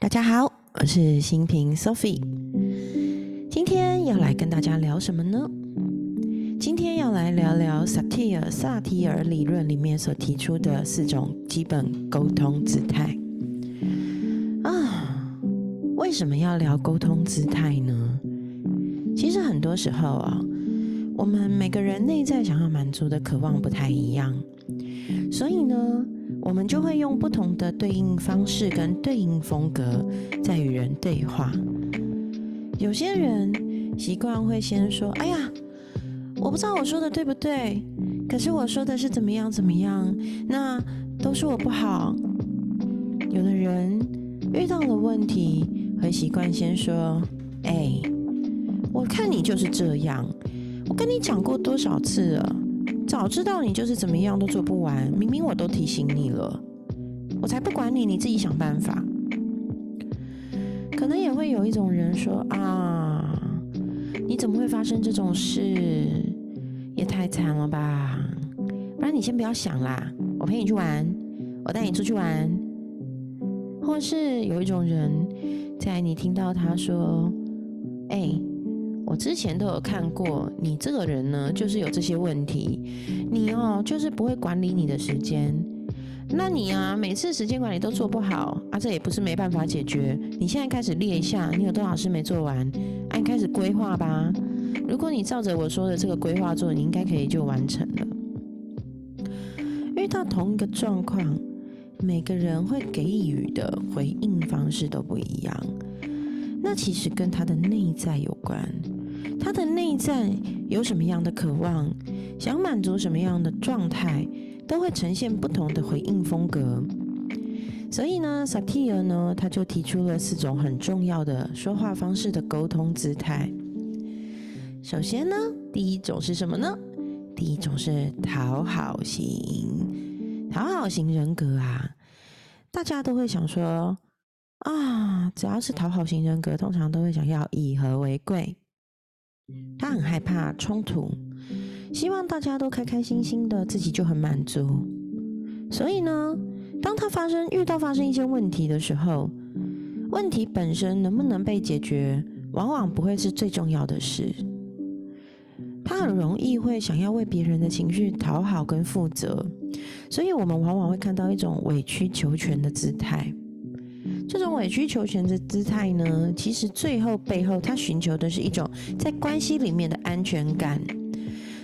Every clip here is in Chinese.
大家好，我是新平 Sophie。今天要来跟大家聊什么呢？今天要来聊聊萨提尔萨提尔理论里面所提出的四种基本沟通姿态。啊，为什么要聊沟通姿态呢？其实很多时候啊，我们每个人内在想要满足的渴望不太一样，所以呢。我们就会用不同的对应方式跟对应风格在与人对话。有些人习惯会先说：“哎呀，我不知道我说的对不对，可是我说的是怎么样怎么样，那都是我不好。”有的人遇到了问题，会习惯先说：“哎，我看你就是这样，我跟你讲过多少次了。”早知道你就是怎么样都做不完，明明我都提醒你了，我才不管你，你自己想办法。可能也会有一种人说啊，你怎么会发生这种事？也太惨了吧！不然你先不要想啦，我陪你去玩，我带你出去玩。或是有一种人，在你听到他说，哎。我之前都有看过，你这个人呢，就是有这些问题。你哦，就是不会管理你的时间。那你啊，每次时间管理都做不好啊，这也不是没办法解决。你现在开始列一下，你有多少事没做完，按开始规划吧。如果你照着我说的这个规划做，你应该可以就完成了。遇到同一个状况，每个人会给予的回应方式都不一样。那其实跟他的内在有关。他的内在有什么样的渴望，想满足什么样的状态，都会呈现不同的回应风格。所以呢，萨提尔呢，他就提出了四种很重要的说话方式的沟通姿态。首先呢，第一种是什么呢？第一种是讨好型，讨好型人格啊，大家都会想说啊，只要是讨好型人格，通常都会想要以和为贵。他很害怕冲突，希望大家都开开心心的，自己就很满足。所以呢，当他发生遇到发生一些问题的时候，问题本身能不能被解决，往往不会是最重要的事。他很容易会想要为别人的情绪讨好跟负责，所以我们往往会看到一种委曲求全的姿态。这种委曲求全的姿态呢，其实最后背后，他寻求的是一种在关系里面的安全感。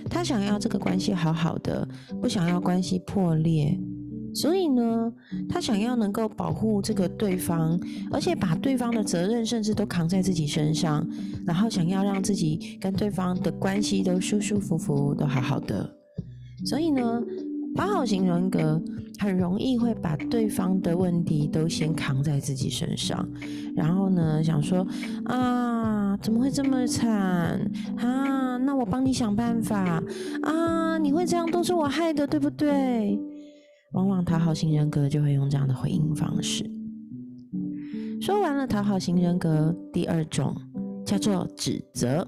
他想要这个关系好好的，不想要关系破裂。所以呢，他想要能够保护这个对方，而且把对方的责任甚至都扛在自己身上，然后想要让自己跟对方的关系都舒舒服服，都好好的。所以呢。讨好型人格很容易会把对方的问题都先扛在自己身上，然后呢，想说啊，怎么会这么惨啊？那我帮你想办法啊！你会这样都是我害的，对不对？往往讨好型人格就会用这样的回应方式。说完了讨好型人格，第二种叫做指责。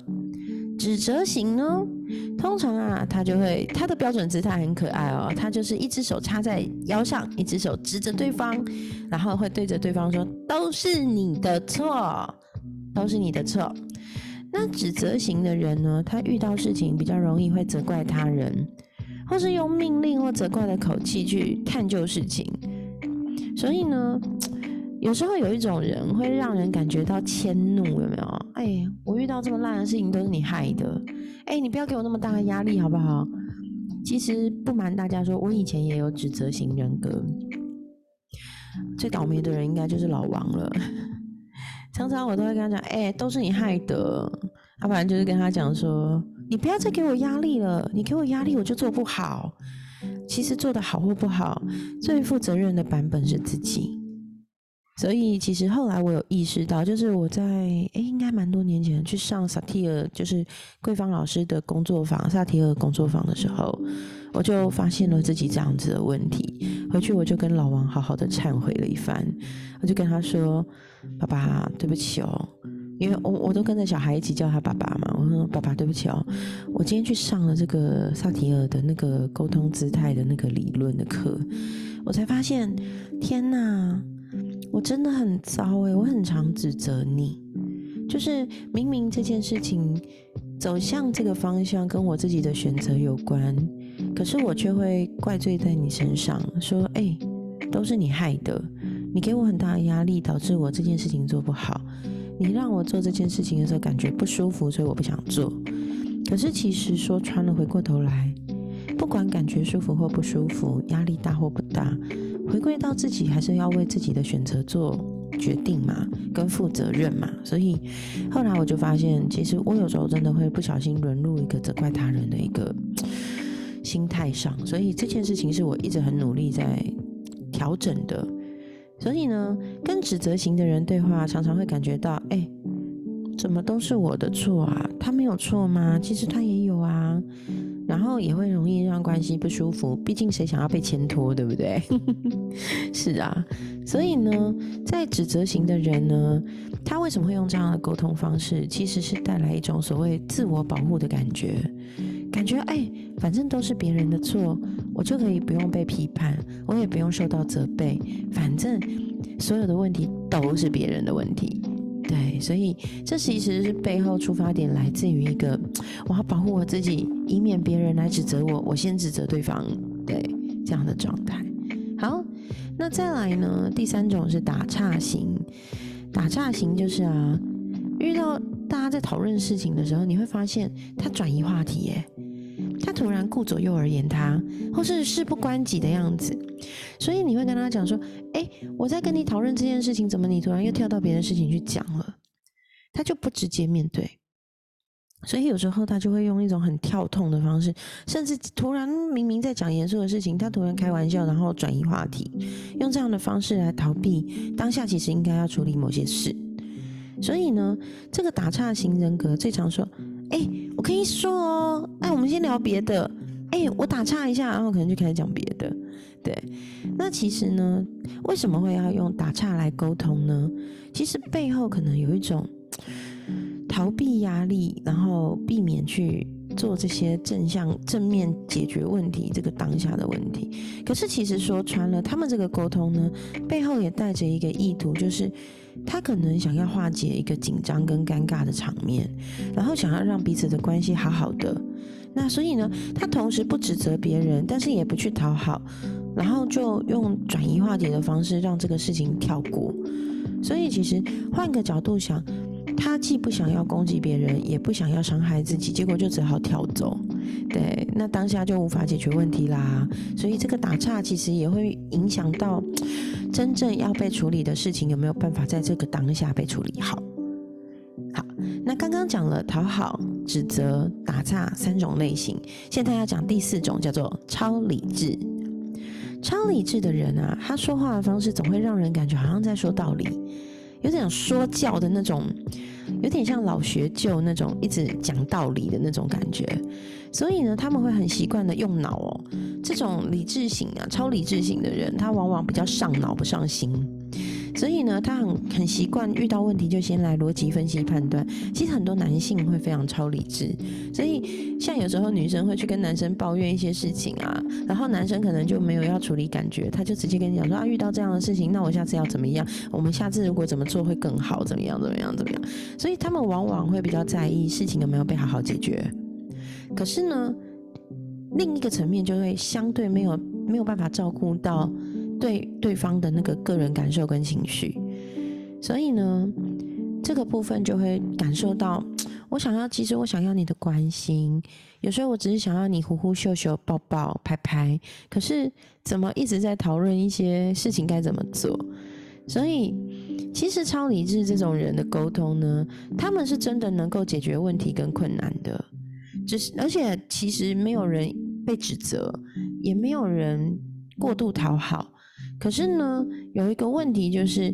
指责型呢，通常啊，他就会他的标准姿态很可爱哦，他就是一只手插在腰上，一只手指着对方，然后会对着对方说：“都是你的错，都是你的错。”那指责型的人呢，他遇到事情比较容易会责怪他人，或是用命令或责怪的口气去探究事情，所以呢。有时候有一种人会让人感觉到迁怒，有没有？哎，我遇到这么烂的事情都是你害的，哎，你不要给我那么大的压力好不好？其实不瞒大家说，我以前也有指责型人格，最倒霉的人应该就是老王了。常常我都会跟他讲，哎，都是你害的，要不然就是跟他讲说，你不要再给我压力了，你给我压力我就做不好。其实做的好或不好，最负责任的版本是自己。所以其实后来我有意识到，就是我在诶应该蛮多年前去上萨提尔，就是桂芳老师的工作坊，萨提尔工作坊的时候，我就发现了自己这样子的问题。回去我就跟老王好好的忏悔了一番，我就跟他说：“爸爸，对不起哦，因为我我都跟着小孩一起叫他爸爸嘛。我说爸爸，对不起哦，我今天去上了这个萨提尔的那个沟通姿态的那个理论的课，我才发现，天哪！”我真的很糟诶，我很常指责你，就是明明这件事情走向这个方向跟我自己的选择有关，可是我却会怪罪在你身上，说哎，都是你害的，你给我很大的压力，导致我这件事情做不好，你让我做这件事情的时候感觉不舒服，所以我不想做。可是其实说穿了，回过头来，不管感觉舒服或不舒服，压力大或不大。回归到自己，还是要为自己的选择做决定嘛，跟负责任嘛。所以后来我就发现，其实我有时候真的会不小心沦入一个责怪他人的一个心态上。所以这件事情是我一直很努力在调整的。所以呢，跟指责型的人对话，常常会感觉到，哎，怎么都是我的错啊？他没有错吗？其实他也有啊。然后也会容易让关系不舒服，毕竟谁想要被牵拖，对不对？是啊，所以呢，在指责型的人呢，他为什么会用这样的沟通方式？其实是带来一种所谓自我保护的感觉，感觉哎，反正都是别人的错，我就可以不用被批判，我也不用受到责备，反正所有的问题都是别人的问题。对，所以这其实是背后出发点来自于一个，我要保护我自己，以免别人来指责我，我先指责对方，对这样的状态。好，那再来呢？第三种是打岔型，打岔型就是啊，遇到大家在讨论事情的时候，你会发现他转移话题，耶，他突然顾左右而言他，或是事不关己的样子。所以你会跟他讲说：“哎，我在跟你讨论这件事情，怎么你突然又跳到别的事情去讲了？”他就不直接面对，所以有时候他就会用一种很跳痛的方式，甚至突然明明在讲严肃的事情，他突然开玩笑，然后转移话题，用这样的方式来逃避当下其实应该要处理某些事。所以呢，这个打岔型人格最常说：“哎，我可以说哦，哎，我们先聊别的。哎，我打岔一下，然后可能就开始讲别的。”对，那其实呢，为什么会要用打岔来沟通呢？其实背后可能有一种逃避压力，然后避免去做这些正向、正面解决问题这个当下的问题。可是其实说穿了，他们这个沟通呢，背后也带着一个意图，就是他可能想要化解一个紧张跟尴尬的场面，然后想要让彼此的关系好好的。那所以呢，他同时不指责别人，但是也不去讨好。然后就用转移化解的方式让这个事情跳过，所以其实换个角度想，他既不想要攻击别人，也不想要伤害自己，结果就只好跳走。对，那当下就无法解决问题啦。所以这个打岔其实也会影响到真正要被处理的事情有没有办法在这个当下被处理好。好，那刚刚讲了讨好、指责、打岔三种类型，现在要讲第四种，叫做超理智。超理智的人啊，他说话的方式总会让人感觉好像在说道理，有点说教的那种，有点像老学究那种一直讲道理的那种感觉。所以呢，他们会很习惯的用脑哦。这种理智型啊，超理智型的人，他往往比较上脑不上心。所以呢，他很很习惯遇到问题就先来逻辑分析判断。其实很多男性会非常超理智，所以像有时候女生会去跟男生抱怨一些事情啊，然后男生可能就没有要处理感觉，他就直接跟你讲说啊，遇到这样的事情，那我下次要怎么样？我们下次如果怎么做会更好？怎么样？怎么样？怎么样？所以他们往往会比较在意事情有没有被好好解决。可是呢，另一个层面就会相对没有没有办法照顾到。对对方的那个个人感受跟情绪，所以呢，这个部分就会感受到，我想要，其实我想要你的关心，有时候我只是想要你呼呼秀秀、抱抱拍拍，可是怎么一直在讨论一些事情该怎么做？所以，其实超理智这种人的沟通呢，他们是真的能够解决问题跟困难的，只是而且其实没有人被指责，也没有人过度讨好。可是呢，有一个问题就是，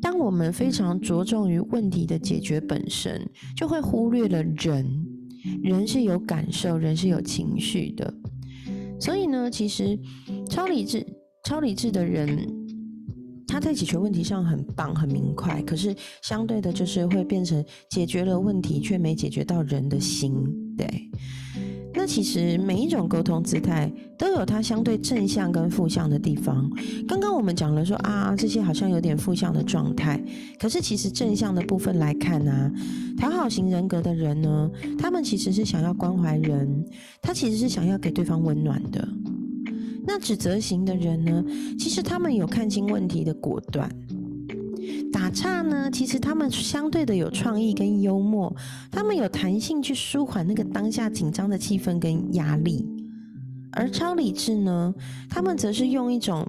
当我们非常着重于问题的解决本身，就会忽略了人。人是有感受，人是有情绪的。所以呢，其实超理智、超理智的人，他在解决问题上很棒、很明快。可是相对的，就是会变成解决了问题，却没解决到人的心。对。那其实每一种沟通姿态都有它相对正向跟负向的地方。刚刚我们讲了说啊，这些好像有点负向的状态，可是其实正向的部分来看呢，讨好型人格的人呢，他们其实是想要关怀人，他其实是想要给对方温暖的。那指责型的人呢，其实他们有看清问题的果断。打岔呢，其实他们相对的有创意跟幽默，他们有弹性去舒缓那个当下紧张的气氛跟压力。而超理智呢，他们则是用一种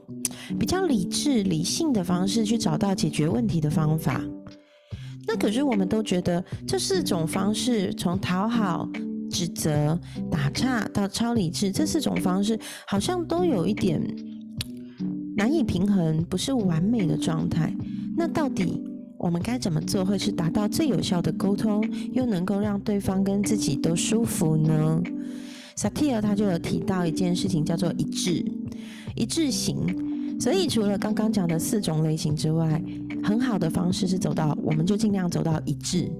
比较理智、理性的方式去找到解决问题的方法。那可是我们都觉得这四种方式，从讨好、指责、打岔到超理智，这四种方式好像都有一点难以平衡，不是完美的状态。那到底我们该怎么做，会是达到最有效的沟通，又能够让对方跟自己都舒服呢？萨提尔他就有提到一件事情，叫做一致，一致型。所以除了刚刚讲的四种类型之外，很好的方式是走到，我们就尽量走到一致。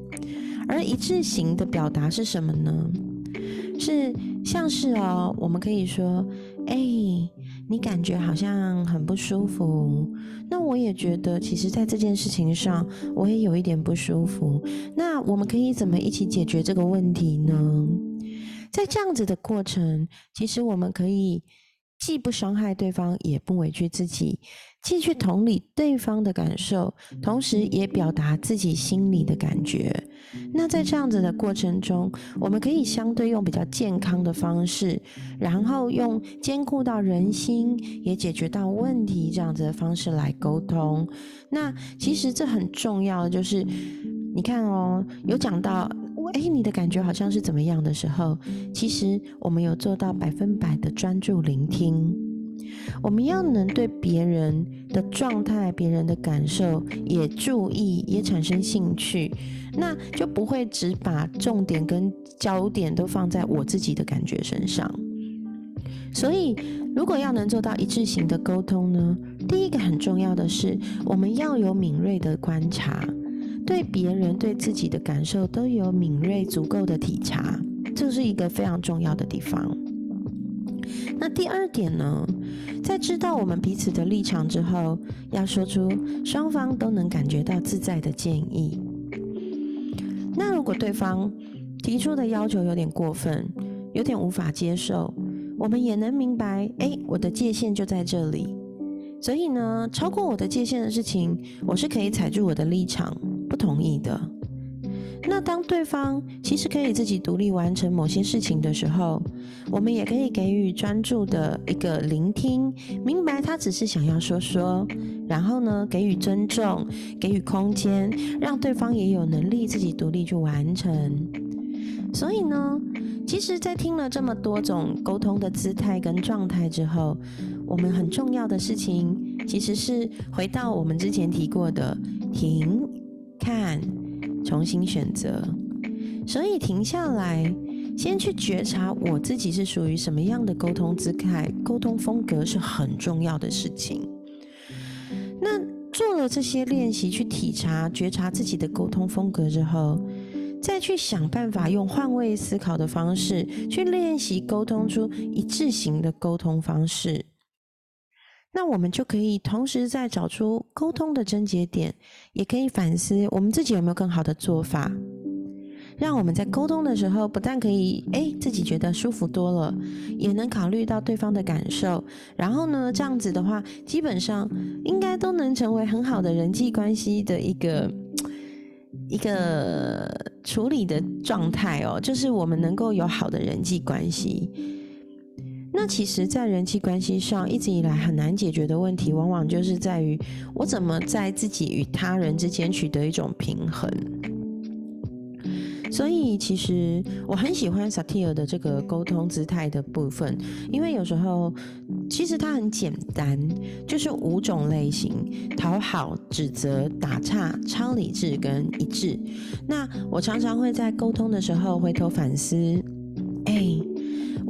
而一致型的表达是什么呢？是像是哦，我们可以说，哎。你感觉好像很不舒服，那我也觉得，其实，在这件事情上，我也有一点不舒服。那我们可以怎么一起解决这个问题呢？在这样子的过程，其实我们可以既不伤害对方，也不委屈自己。既去同理对方的感受，同时也表达自己心里的感觉。那在这样子的过程中，我们可以相对用比较健康的方式，然后用兼顾到人心，也解决到问题这样子的方式来沟通。那其实这很重要，就是你看哦，有讲到，哎，你的感觉好像是怎么样的时候，其实我们有做到百分百的专注聆听。我们要能对别人的状态、别人的感受也注意，也产生兴趣，那就不会只把重点跟焦点都放在我自己的感觉身上。所以，如果要能做到一致性的沟通呢，第一个很重要的是，我们要有敏锐的观察，对别人、对自己的感受都有敏锐足够的体察，这是一个非常重要的地方。那第二点呢，在知道我们彼此的立场之后，要说出双方都能感觉到自在的建议。那如果对方提出的要求有点过分，有点无法接受，我们也能明白，哎，我的界限就在这里。所以呢，超过我的界限的事情，我是可以踩住我的立场，不同意的。那当对方其实可以自己独立完成某些事情的时候，我们也可以给予专注的一个聆听，明白他只是想要说说，然后呢，给予尊重，给予空间，让对方也有能力自己独立去完成。所以呢，其实，在听了这么多种沟通的姿态跟状态之后，我们很重要的事情其实是回到我们之前提过的停看。重新选择，所以停下来，先去觉察我自己是属于什么样的沟通姿态、沟通风格是很重要的事情。那做了这些练习，去体察、觉察自己的沟通风格之后，再去想办法用换位思考的方式去练习沟通出一致型的沟通方式。那我们就可以同时在找出沟通的症结点，也可以反思我们自己有没有更好的做法，让我们在沟通的时候不但可以哎自己觉得舒服多了，也能考虑到对方的感受。然后呢，这样子的话，基本上应该都能成为很好的人际关系的一个一个处理的状态哦，就是我们能够有好的人际关系。那其实，在人际关系上，一直以来很难解决的问题，往往就是在于我怎么在自己与他人之间取得一种平衡。所以，其实我很喜欢萨提尔的这个沟通姿态的部分，因为有时候其实它很简单，就是五种类型：讨好、指责、打岔、超理智跟一致。那我常常会在沟通的时候回头反思，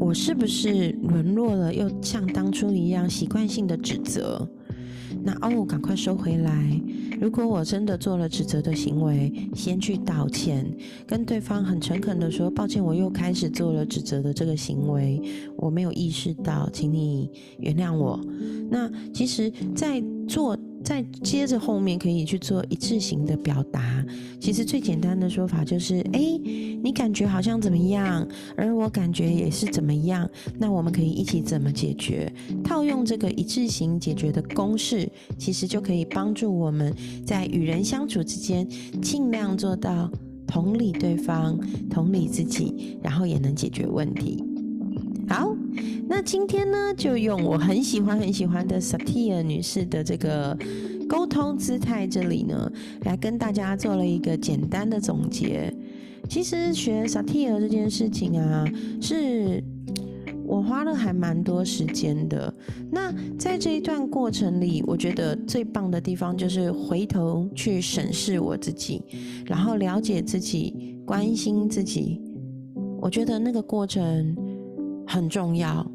我是不是沦落了，又像当初一样习惯性的指责？那哦，赶快收回来。如果我真的做了指责的行为，先去道歉，跟对方很诚恳的说：“抱歉，我又开始做了指责的这个行为，我没有意识到，请你原谅我。”那其实，在做。再接着后面可以去做一致性的表达。其实最简单的说法就是：哎，你感觉好像怎么样，而我感觉也是怎么样。那我们可以一起怎么解决？套用这个一致性解决的公式，其实就可以帮助我们在与人相处之间，尽量做到同理对方、同理自己，然后也能解决问题。好，那今天呢，就用我很喜欢很喜欢的萨提尔女士的这个沟通姿态，这里呢，来跟大家做了一个简单的总结。其实学萨提尔这件事情啊，是我花了还蛮多时间的。那在这一段过程里，我觉得最棒的地方就是回头去审视我自己，然后了解自己，关心自己。我觉得那个过程。很重要。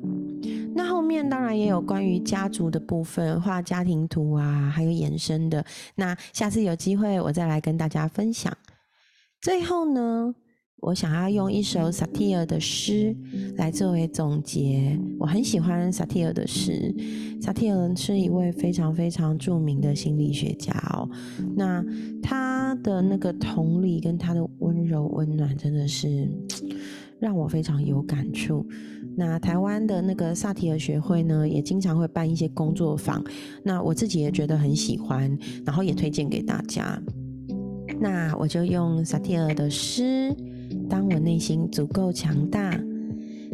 那后面当然也有关于家族的部分，画家庭图啊，还有衍生的。那下次有机会我再来跟大家分享。最后呢，我想要用一首萨提尔的诗来作为总结。我很喜欢萨提尔的诗。萨提尔是一位非常非常著名的心理学家哦。那他的那个同理跟他的温柔温暖，真的是。让我非常有感触。那台湾的那个萨提尔学会呢，也经常会办一些工作坊。那我自己也觉得很喜欢，然后也推荐给大家。那我就用萨提尔的诗《当我内心足够强大》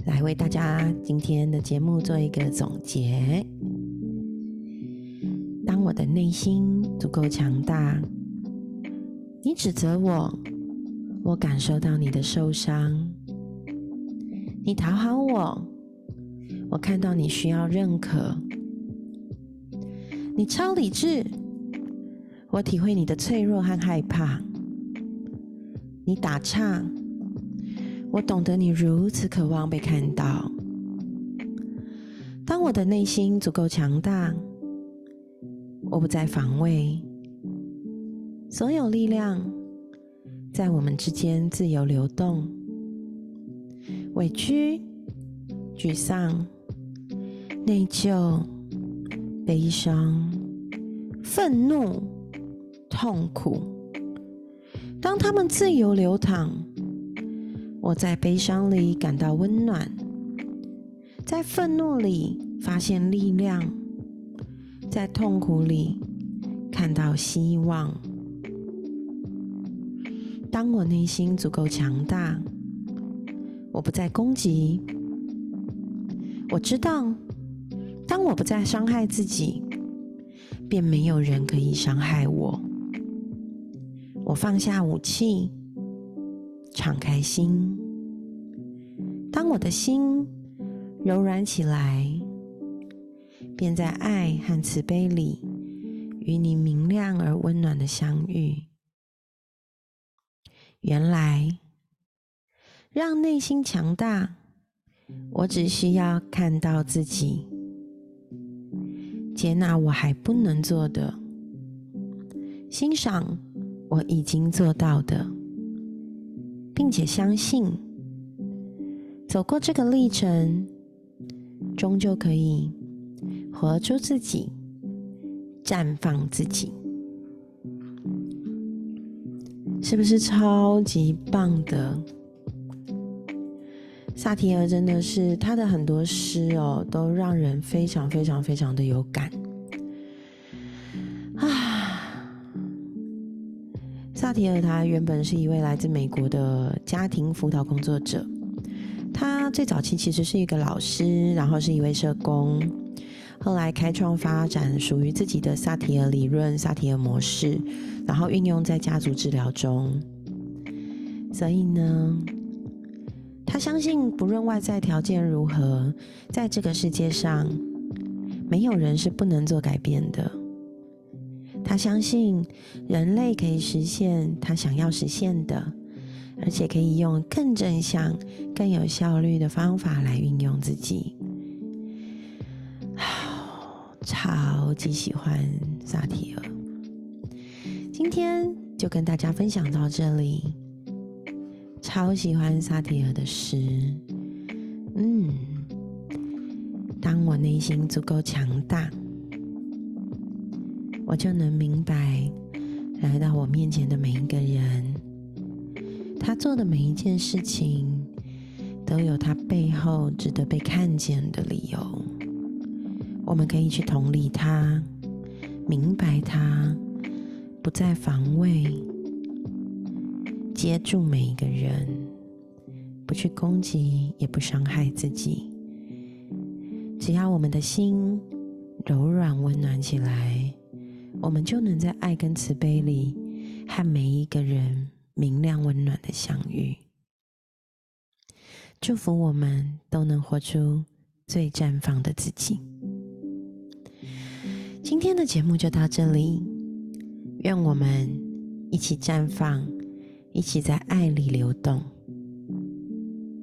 来为大家今天的节目做一个总结。当我的内心足够强大，你指责我，我感受到你的受伤。你讨好我，我看到你需要认可。你超理智，我体会你的脆弱和害怕。你打岔，我懂得你如此渴望被看到。当我的内心足够强大，我不再防卫，所有力量在我们之间自由流动。委屈、沮丧、内疚、悲伤、愤怒、痛苦，当他们自由流淌，我在悲伤里感到温暖，在愤怒里发现力量，在痛苦里看到希望。当我内心足够强大。我不再攻击。我知道，当我不再伤害自己，便没有人可以伤害我。我放下武器，敞开心。当我的心柔软起来，便在爱和慈悲里与你明亮而温暖的相遇。原来。让内心强大，我只需要看到自己，接纳我还不能做的，欣赏我已经做到的，并且相信，走过这个历程，终究可以活出自己，绽放自己，是不是超级棒的？萨提尔真的是他的很多诗哦，都让人非常非常非常的有感啊！萨提尔他原本是一位来自美国的家庭辅导工作者，他最早期其实是一个老师，然后是一位社工，后来开创发展属于自己的萨提尔理论、萨提尔模式，然后运用在家族治疗中，所以呢。他相信，不论外在条件如何，在这个世界上，没有人是不能做改变的。他相信，人类可以实现他想要实现的，而且可以用更正向、更有效率的方法来运用自己。超级喜欢萨提尔。今天就跟大家分享到这里。超喜欢萨提尔的诗，嗯，当我内心足够强大，我就能明白，来到我面前的每一个人，他做的每一件事情，都有他背后值得被看见的理由。我们可以去同理他，明白他，不再防卫。接住每一个人，不去攻击，也不伤害自己。只要我们的心柔软温暖起来，我们就能在爱跟慈悲里，和每一个人明亮温暖的相遇。祝福我们都能活出最绽放的自己。今天的节目就到这里，愿我们一起绽放。一起在爱里流动，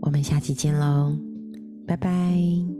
我们下期见喽，拜拜。